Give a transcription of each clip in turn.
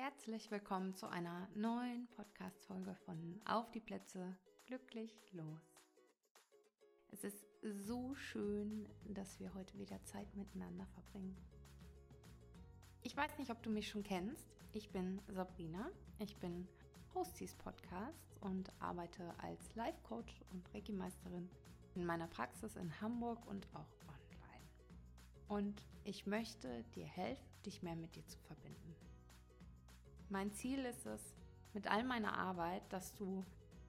Herzlich willkommen zu einer neuen Podcast-Folge von Auf die Plätze, glücklich los. Es ist so schön, dass wir heute wieder Zeit miteinander verbringen. Ich weiß nicht, ob du mich schon kennst. Ich bin Sabrina. Ich bin Host dieses Podcasts und arbeite als Life-Coach und Reiki-Meisterin in meiner Praxis in Hamburg und auch online. Und ich möchte dir helfen, dich mehr mit dir zu verbinden. Mein Ziel ist es, mit all meiner Arbeit, dass du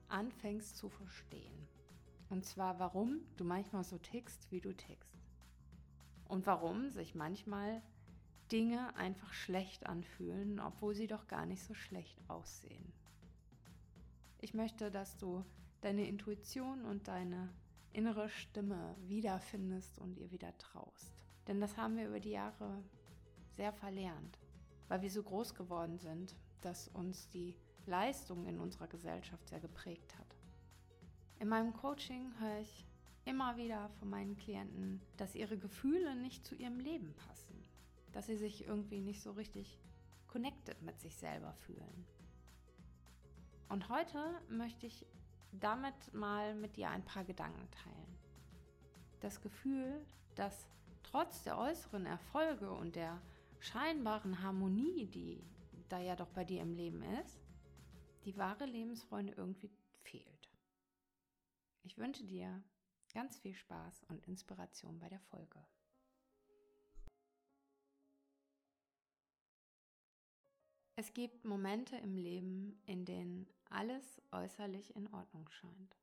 anfängst zu verstehen. Und zwar, warum du manchmal so tickst, wie du tickst. Und warum sich manchmal Dinge einfach schlecht anfühlen, obwohl sie doch gar nicht so schlecht aussehen. Ich möchte, dass du deine Intuition und deine innere Stimme wiederfindest und ihr wieder traust. Denn das haben wir über die Jahre sehr verlernt weil wir so groß geworden sind, dass uns die Leistung in unserer Gesellschaft sehr geprägt hat. In meinem Coaching höre ich immer wieder von meinen Klienten, dass ihre Gefühle nicht zu ihrem Leben passen, dass sie sich irgendwie nicht so richtig connected mit sich selber fühlen. Und heute möchte ich damit mal mit dir ein paar Gedanken teilen. Das Gefühl, dass trotz der äußeren Erfolge und der scheinbaren Harmonie, die da ja doch bei dir im Leben ist, die wahre Lebensfreunde irgendwie fehlt. Ich wünsche dir ganz viel Spaß und Inspiration bei der Folge. Es gibt Momente im Leben, in denen alles äußerlich in Ordnung scheint.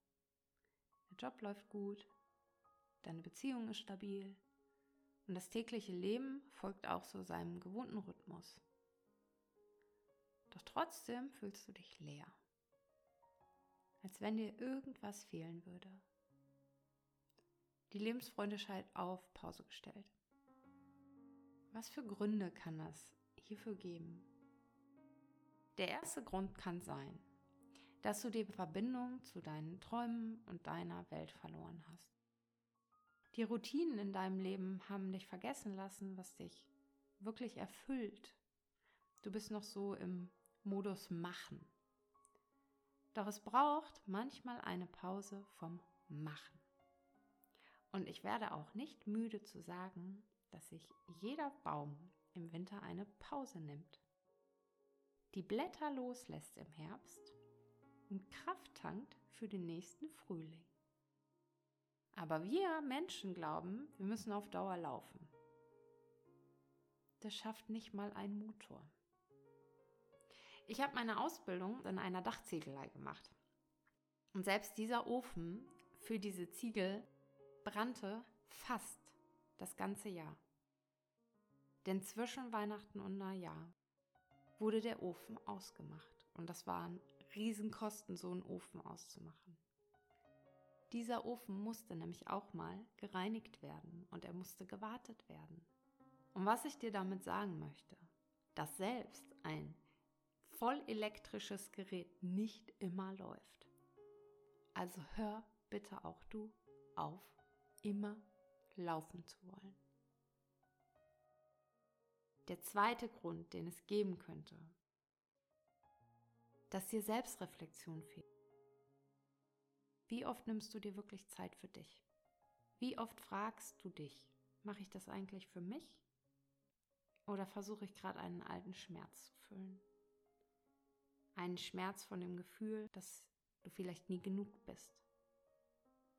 Der Job läuft gut, deine Beziehung ist stabil, und das tägliche Leben folgt auch so seinem gewohnten Rhythmus. Doch trotzdem fühlst du dich leer, als wenn dir irgendwas fehlen würde. Die Lebensfreunde scheint auf Pause gestellt. Was für Gründe kann das hierfür geben? Der erste Grund kann sein, dass du die Verbindung zu deinen Träumen und deiner Welt verloren hast. Die Routinen in deinem Leben haben dich vergessen lassen, was dich wirklich erfüllt. Du bist noch so im Modus Machen. Doch es braucht manchmal eine Pause vom Machen. Und ich werde auch nicht müde zu sagen, dass sich jeder Baum im Winter eine Pause nimmt. Die Blätter loslässt im Herbst und Kraft tankt für den nächsten Frühling. Aber wir Menschen glauben, wir müssen auf Dauer laufen. Das schafft nicht mal ein Motor. Ich habe meine Ausbildung in einer Dachziegelei gemacht. Und selbst dieser Ofen für diese Ziegel brannte fast das ganze Jahr. Denn zwischen Weihnachten und Neujahr wurde der Ofen ausgemacht. Und das waren Riesenkosten, so einen Ofen auszumachen. Dieser Ofen musste nämlich auch mal gereinigt werden und er musste gewartet werden. Und was ich dir damit sagen möchte, dass selbst ein voll elektrisches Gerät nicht immer läuft. Also hör bitte auch du auf, immer laufen zu wollen. Der zweite Grund, den es geben könnte, dass dir Selbstreflexion fehlt. Wie oft nimmst du dir wirklich Zeit für dich? Wie oft fragst du dich, mache ich das eigentlich für mich? Oder versuche ich gerade einen alten Schmerz zu füllen? Einen Schmerz von dem Gefühl, dass du vielleicht nie genug bist.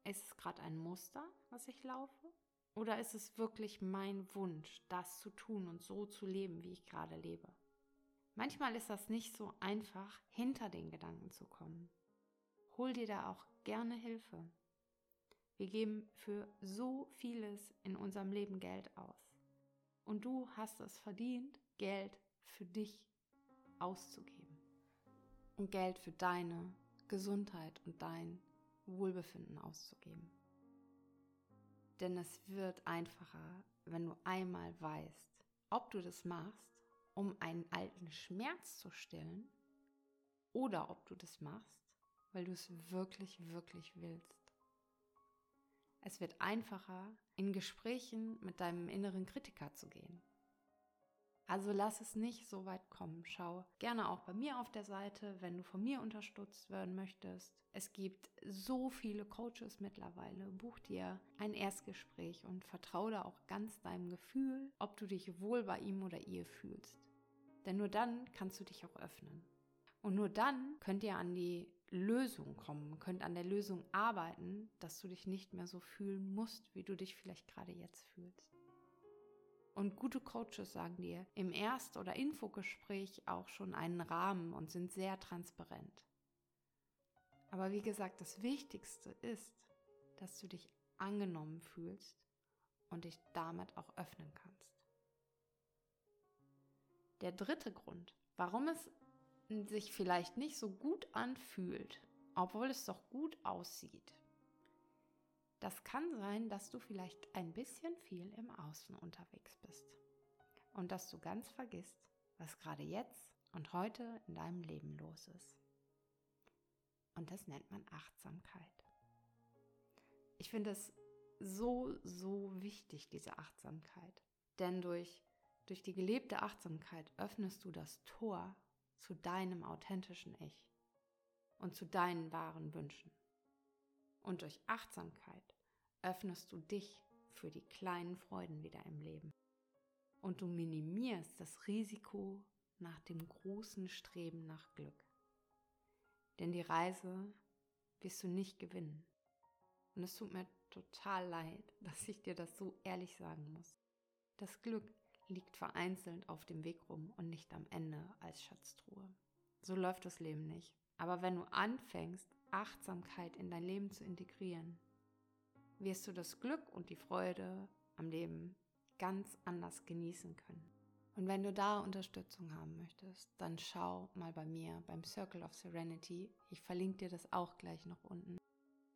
Ist es gerade ein Muster, was ich laufe? Oder ist es wirklich mein Wunsch, das zu tun und so zu leben, wie ich gerade lebe? Manchmal ist das nicht so einfach, hinter den Gedanken zu kommen. Hol dir da auch gerne Hilfe. Wir geben für so vieles in unserem Leben Geld aus. Und du hast es verdient, Geld für dich auszugeben. Und Geld für deine Gesundheit und dein Wohlbefinden auszugeben. Denn es wird einfacher, wenn du einmal weißt, ob du das machst, um einen alten Schmerz zu stillen, oder ob du das machst, weil du es wirklich, wirklich willst. Es wird einfacher, in Gesprächen mit deinem inneren Kritiker zu gehen. Also lass es nicht so weit kommen. Schau gerne auch bei mir auf der Seite, wenn du von mir unterstützt werden möchtest. Es gibt so viele Coaches mittlerweile. Buch dir ein Erstgespräch und vertraue da auch ganz deinem Gefühl, ob du dich wohl bei ihm oder ihr fühlst. Denn nur dann kannst du dich auch öffnen. Und nur dann könnt ihr an die Lösung kommen, könnt an der Lösung arbeiten, dass du dich nicht mehr so fühlen musst, wie du dich vielleicht gerade jetzt fühlst. Und gute Coaches sagen dir im Erst- oder Infogespräch auch schon einen Rahmen und sind sehr transparent. Aber wie gesagt, das Wichtigste ist, dass du dich angenommen fühlst und dich damit auch öffnen kannst. Der dritte Grund, warum es sich vielleicht nicht so gut anfühlt, obwohl es doch gut aussieht, das kann sein, dass du vielleicht ein bisschen viel im Außen unterwegs bist und dass du ganz vergisst, was gerade jetzt und heute in deinem Leben los ist. Und das nennt man Achtsamkeit. Ich finde es so, so wichtig, diese Achtsamkeit. Denn durch, durch die gelebte Achtsamkeit öffnest du das Tor zu deinem authentischen Ich und zu deinen wahren Wünschen. Und durch Achtsamkeit öffnest du dich für die kleinen Freuden wieder im Leben. Und du minimierst das Risiko nach dem großen Streben nach Glück. Denn die Reise wirst du nicht gewinnen. Und es tut mir total leid, dass ich dir das so ehrlich sagen muss. Das Glück liegt vereinzelt auf dem Weg rum und nicht am Ende als Schatztruhe. So läuft das Leben nicht. Aber wenn du anfängst, Achtsamkeit in dein Leben zu integrieren, wirst du das Glück und die Freude am Leben ganz anders genießen können. Und wenn du da Unterstützung haben möchtest, dann schau mal bei mir beim Circle of Serenity. Ich verlinke dir das auch gleich noch unten.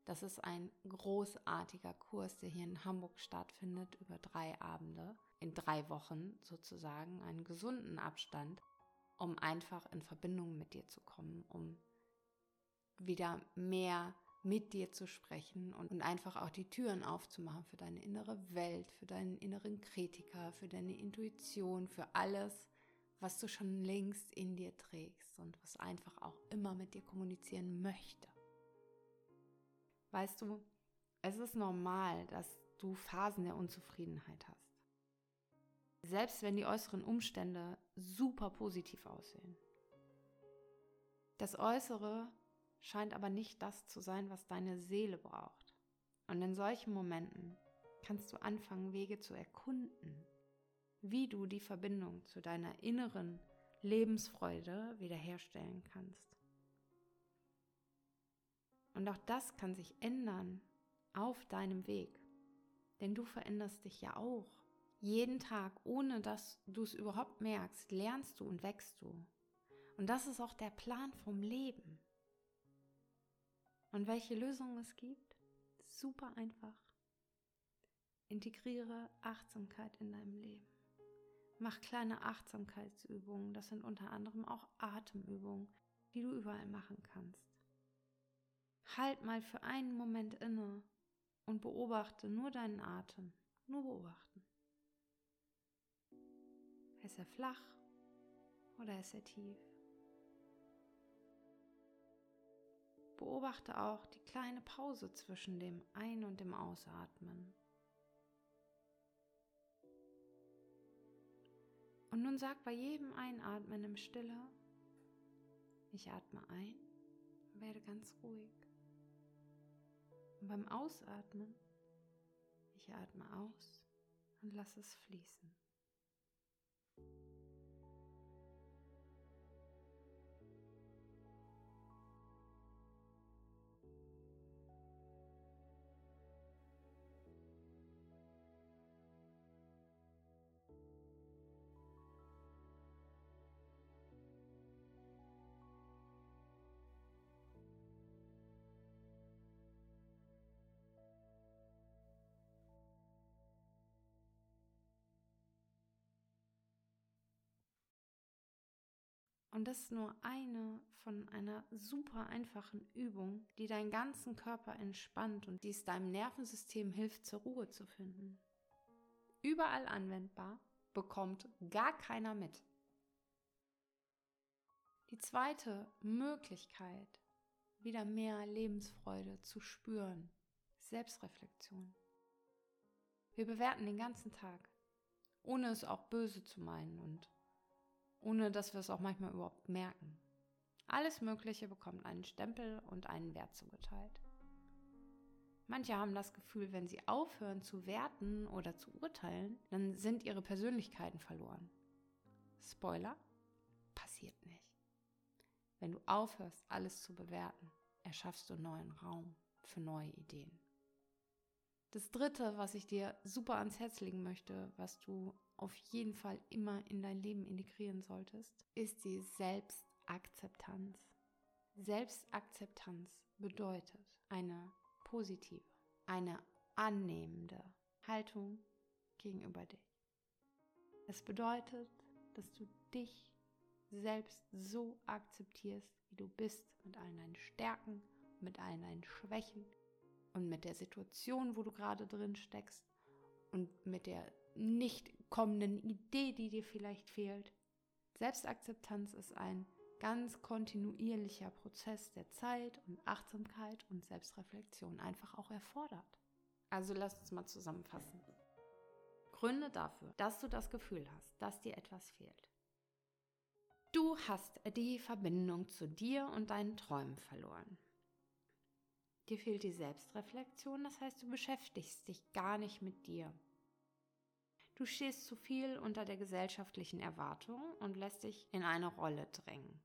Das ist ein großartiger Kurs, der hier in Hamburg stattfindet über drei Abende, in drei Wochen sozusagen, einen gesunden Abstand, um einfach in Verbindung mit dir zu kommen, um wieder mehr mit dir zu sprechen und, und einfach auch die Türen aufzumachen für deine innere Welt, für deinen inneren Kritiker, für deine Intuition, für alles, was du schon längst in dir trägst und was einfach auch immer mit dir kommunizieren möchte. Weißt du, es ist normal, dass du Phasen der Unzufriedenheit hast. Selbst wenn die äußeren Umstände super positiv aussehen. Das Äußere scheint aber nicht das zu sein, was deine Seele braucht. Und in solchen Momenten kannst du anfangen, Wege zu erkunden, wie du die Verbindung zu deiner inneren Lebensfreude wiederherstellen kannst. Und auch das kann sich ändern auf deinem Weg, denn du veränderst dich ja auch. Jeden Tag, ohne dass du es überhaupt merkst, lernst du und wächst du. Und das ist auch der Plan vom Leben. Und welche Lösungen es gibt? Super einfach. Integriere Achtsamkeit in deinem Leben. Mach kleine Achtsamkeitsübungen. Das sind unter anderem auch Atemübungen, die du überall machen kannst. Halt mal für einen Moment inne und beobachte nur deinen Atem. Nur beobachten. Ist er flach oder ist er tief? Beobachte auch die kleine Pause zwischen dem Ein- und dem Ausatmen. Und nun sag bei jedem Einatmen im Stille, ich atme ein werde ganz ruhig. Und beim Ausatmen, ich atme aus und lasse es fließen. Und das ist nur eine von einer super einfachen Übung, die deinen ganzen Körper entspannt und die es deinem Nervensystem hilft, zur Ruhe zu finden. Überall anwendbar bekommt gar keiner mit. Die zweite Möglichkeit, wieder mehr Lebensfreude zu spüren, Selbstreflexion. Wir bewerten den ganzen Tag, ohne es auch böse zu meinen und ohne dass wir es auch manchmal überhaupt merken. Alles Mögliche bekommt einen Stempel und einen Wert zugeteilt. Manche haben das Gefühl, wenn sie aufhören zu werten oder zu urteilen, dann sind ihre Persönlichkeiten verloren. Spoiler, passiert nicht. Wenn du aufhörst, alles zu bewerten, erschaffst du neuen Raum für neue Ideen. Das Dritte, was ich dir super ans Herz legen möchte, was du auf jeden Fall immer in dein Leben integrieren solltest, ist die Selbstakzeptanz. Selbstakzeptanz bedeutet eine positive, eine annehmende Haltung gegenüber dich. Es bedeutet, dass du dich selbst so akzeptierst, wie du bist, mit allen deinen Stärken, mit allen deinen Schwächen und mit der Situation, wo du gerade drin steckst und mit der nicht kommenden Idee, die dir vielleicht fehlt. Selbstakzeptanz ist ein ganz kontinuierlicher Prozess, der Zeit und Achtsamkeit und Selbstreflexion einfach auch erfordert. Also lass uns mal zusammenfassen. Gründe dafür, dass du das Gefühl hast, dass dir etwas fehlt. Du hast die Verbindung zu dir und deinen Träumen verloren. Dir fehlt die Selbstreflexion, das heißt, du beschäftigst dich gar nicht mit dir. Du stehst zu viel unter der gesellschaftlichen Erwartung und lässt dich in eine Rolle drängen.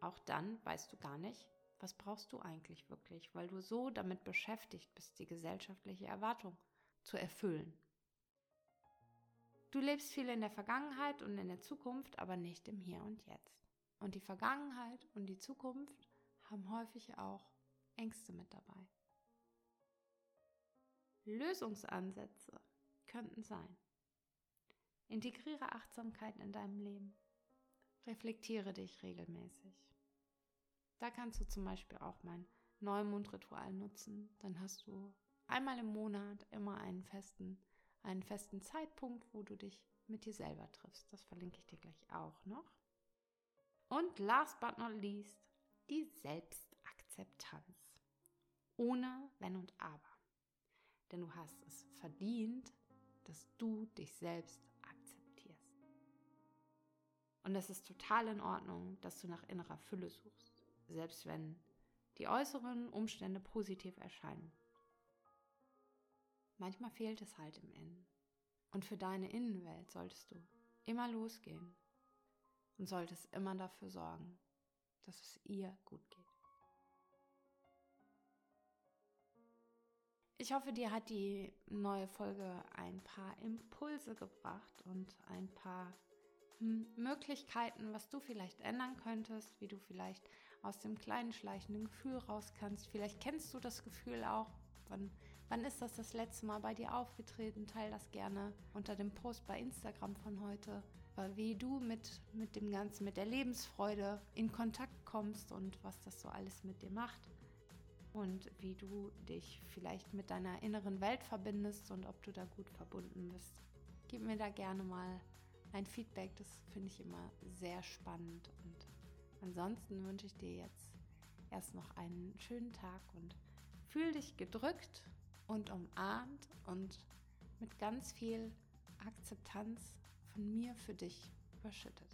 Auch dann weißt du gar nicht, was brauchst du eigentlich wirklich, weil du so damit beschäftigt bist, die gesellschaftliche Erwartung zu erfüllen. Du lebst viel in der Vergangenheit und in der Zukunft, aber nicht im Hier und Jetzt. Und die Vergangenheit und die Zukunft haben häufig auch Ängste mit dabei. Lösungsansätze könnten sein. Integriere Achtsamkeit in deinem Leben. Reflektiere dich regelmäßig. Da kannst du zum Beispiel auch mein Neumondritual nutzen. Dann hast du einmal im Monat immer einen festen, einen festen Zeitpunkt, wo du dich mit dir selber triffst. Das verlinke ich dir gleich auch noch. Und last but not least, die Selbstakzeptanz. Ohne Wenn und Aber. Denn du hast es verdient, dass du dich selbst akzeptierst. Und es ist total in Ordnung, dass du nach innerer Fülle suchst selbst wenn die äußeren Umstände positiv erscheinen. Manchmal fehlt es halt im Innen. Und für deine Innenwelt solltest du immer losgehen und solltest immer dafür sorgen, dass es ihr gut geht. Ich hoffe, dir hat die neue Folge ein paar Impulse gebracht und ein paar hm, Möglichkeiten, was du vielleicht ändern könntest, wie du vielleicht aus dem kleinen schleichenden Gefühl raus kannst. Vielleicht kennst du das Gefühl auch. Wann, wann ist das das letzte Mal bei dir aufgetreten? Teil das gerne unter dem Post bei Instagram von heute, wie du mit, mit dem Ganzen, mit der Lebensfreude in Kontakt kommst und was das so alles mit dir macht. Und wie du dich vielleicht mit deiner inneren Welt verbindest und ob du da gut verbunden bist. Gib mir da gerne mal ein Feedback, das finde ich immer sehr spannend und Ansonsten wünsche ich dir jetzt erst noch einen schönen Tag und fühl dich gedrückt und umarmt und mit ganz viel Akzeptanz von mir für dich überschüttet.